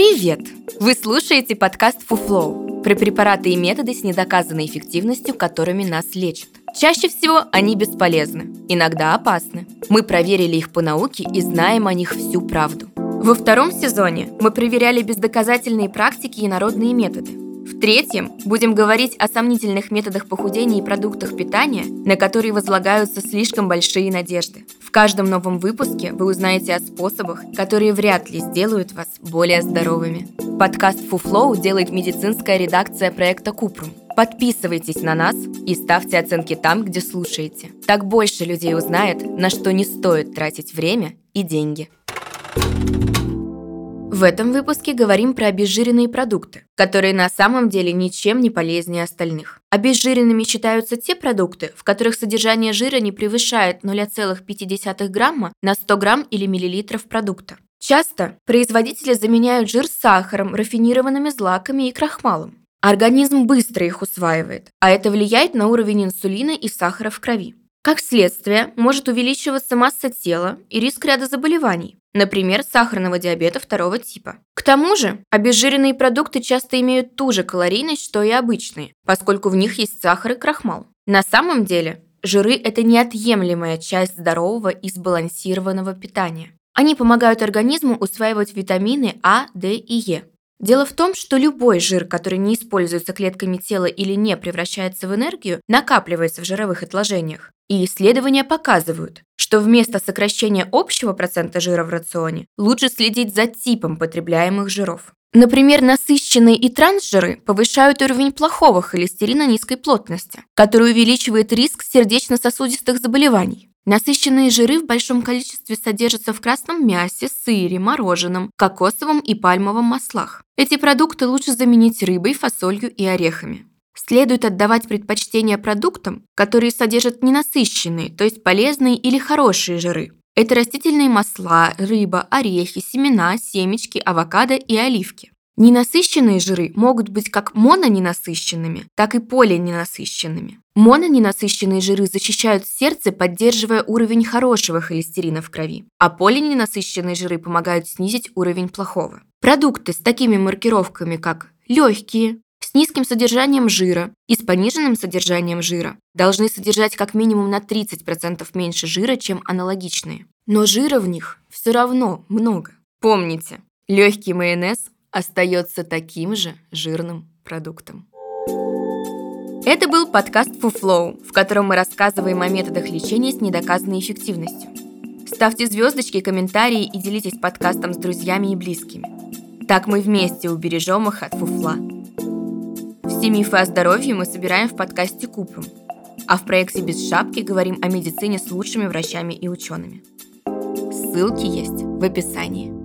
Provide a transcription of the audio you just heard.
Привет! Вы слушаете подкаст «Фуфлоу» про препараты и методы с недоказанной эффективностью, которыми нас лечат. Чаще всего они бесполезны, иногда опасны. Мы проверили их по науке и знаем о них всю правду. Во втором сезоне мы проверяли бездоказательные практики и народные методы. В третьем будем говорить о сомнительных методах похудения и продуктах питания, на которые возлагаются слишком большие надежды. В каждом новом выпуске вы узнаете о способах, которые вряд ли сделают вас более здоровыми. Подкаст Фуфлоу делает медицинская редакция проекта Купрум. Подписывайтесь на нас и ставьте оценки там, где слушаете. Так больше людей узнает, на что не стоит тратить время и деньги. В этом выпуске говорим про обезжиренные продукты, которые на самом деле ничем не полезнее остальных. Обезжиренными считаются те продукты, в которых содержание жира не превышает 0,5 грамма на 100 грамм или миллилитров продукта. Часто производители заменяют жир сахаром, рафинированными злаками и крахмалом. Организм быстро их усваивает, а это влияет на уровень инсулина и сахара в крови. Как следствие, может увеличиваться масса тела и риск ряда заболеваний, например, сахарного диабета второго типа. К тому же, обезжиренные продукты часто имеют ту же калорийность, что и обычные, поскольку в них есть сахар и крахмал. На самом деле, жиры – это неотъемлемая часть здорового и сбалансированного питания. Они помогают организму усваивать витамины А, D и Е, Дело в том, что любой жир, который не используется клетками тела или не превращается в энергию, накапливается в жировых отложениях. И исследования показывают, что вместо сокращения общего процента жира в рационе лучше следить за типом потребляемых жиров. Например, насыщенные и трансжиры повышают уровень плохого холестерина низкой плотности, который увеличивает риск сердечно-сосудистых заболеваний. Насыщенные жиры в большом количестве содержатся в красном мясе, сыре, мороженом, кокосовом и пальмовом маслах. Эти продукты лучше заменить рыбой, фасолью и орехами. Следует отдавать предпочтение продуктам, которые содержат ненасыщенные, то есть полезные или хорошие жиры. Это растительные масла, рыба, орехи, семена, семечки, авокадо и оливки. Ненасыщенные жиры могут быть как мононенасыщенными, так и полиненасыщенными. Мононенасыщенные жиры защищают сердце, поддерживая уровень хорошего холестерина в крови, а полиненасыщенные жиры помогают снизить уровень плохого. Продукты с такими маркировками, как легкие, с низким содержанием жира и с пониженным содержанием жира должны содержать как минимум на 30% меньше жира, чем аналогичные. Но жира в них все равно много. Помните, легкий майонез остается таким же жирным продуктом. Это был подкаст Фуфлоу, в котором мы рассказываем о методах лечения с недоказанной эффективностью. Ставьте звездочки, комментарии и делитесь подкастом с друзьями и близкими. Так мы вместе убережем их от фуфла. Все мифы о здоровье мы собираем в подкасте Купрум, а в проекте «Без шапки» говорим о медицине с лучшими врачами и учеными. Ссылки есть в описании.